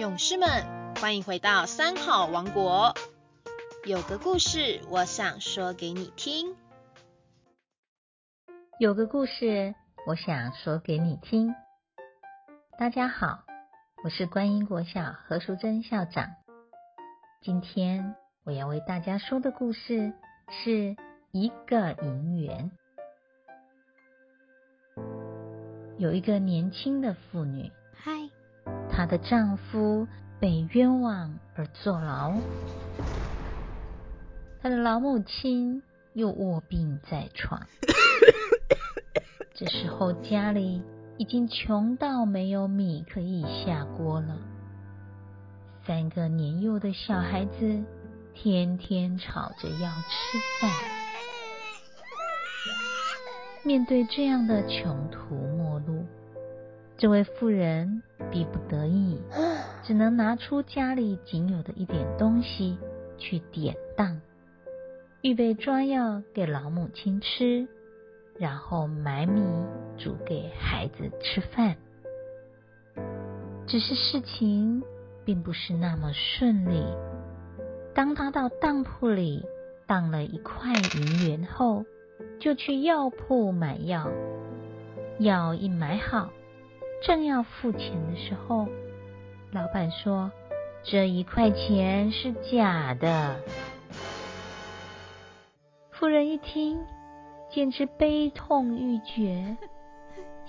勇士们，欢迎回到三好王国。有个故事，我想说给你听。有个故事，我想说给你听。大家好，我是观音国小何淑珍校长。今天我要为大家说的故事是一个银元。有一个年轻的妇女，她的丈夫被冤枉而坐牢，她的老母亲又卧病在床。这时候家里已经穷到没有米可以下锅了，三个年幼的小孩子天天吵着要吃饭。面对这样的穷途末路，这位妇人逼不得已，只能拿出家里仅有的一点东西去典当，预备抓药给老母亲吃。然后买米煮给孩子吃饭，只是事情并不是那么顺利。当他到当铺里当了一块银元后，就去药铺买药。药一买好，正要付钱的时候，老板说：“这一块钱是假的。”夫人一听。简直悲痛欲绝，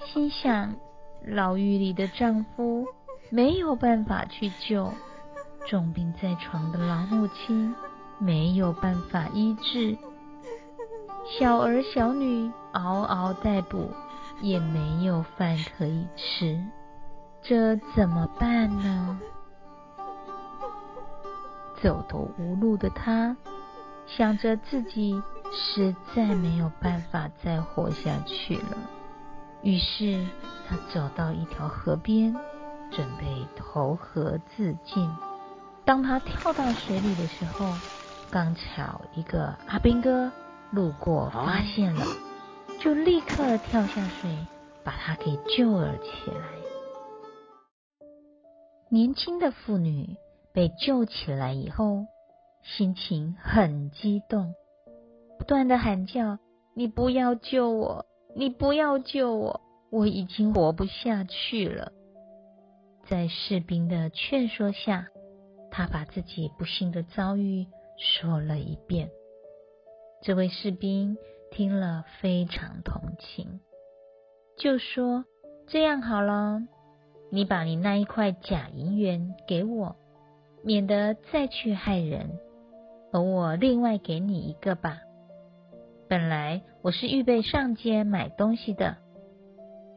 心想：牢狱里的丈夫没有办法去救，重病在床的老母亲没有办法医治，小儿小女嗷嗷待哺，也没有饭可以吃，这怎么办呢？走投无路的他，想着自己。实在没有办法再活下去了，于是他走到一条河边，准备投河自尽。当他跳到水里的时候，刚巧一个阿兵哥路过，发现了，就立刻跳下水，把他给救了起来。年轻的妇女被救起来以后，心情很激动。不断的喊叫：“你不要救我！你不要救我！我已经活不下去了。”在士兵的劝说下，他把自己不幸的遭遇说了一遍。这位士兵听了非常同情，就说：“这样好了，你把你那一块假银元给我，免得再去害人，而我另外给你一个吧。”本来我是预备上街买东西的，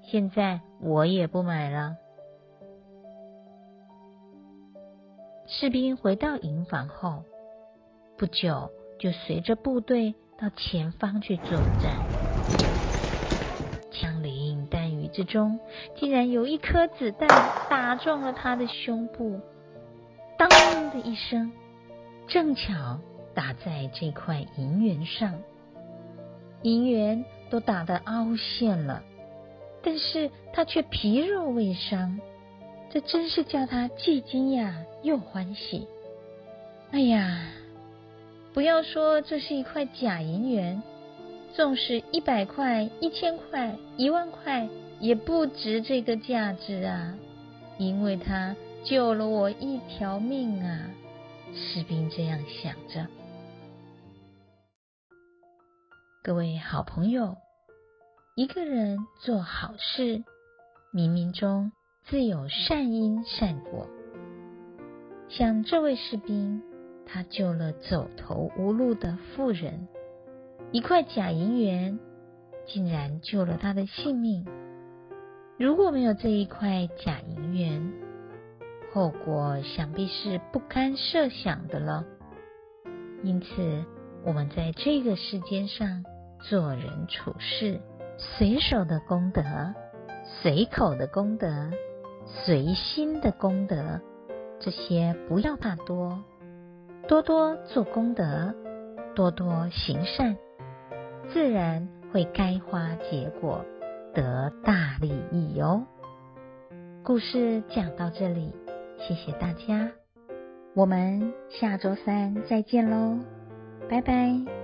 现在我也不买了。士兵回到营房后，不久就随着部队到前方去作战。枪林弹雨之中，竟然有一颗子弹打中了他的胸部，当的一声，正巧打在这块银元上。银元都打得凹陷了，但是他却皮肉未伤，这真是叫他既惊讶又欢喜。哎呀，不要说这是一块假银元，纵使一百块、一千块、一万块，也不值这个价值啊！因为他救了我一条命啊！士兵这样想着。各位好朋友，一个人做好事，冥冥中自有善因善果。像这位士兵，他救了走投无路的妇人，一块假银元竟然救了他的性命。如果没有这一块假银元，后果想必是不堪设想的了。因此，我们在这个世间上。做人处事，随手的功德，随口的功德，随心的功德，这些不要怕多，多多做功德，多多行善，自然会开花结果，得大利益哦。故事讲到这里，谢谢大家，我们下周三再见喽，拜拜。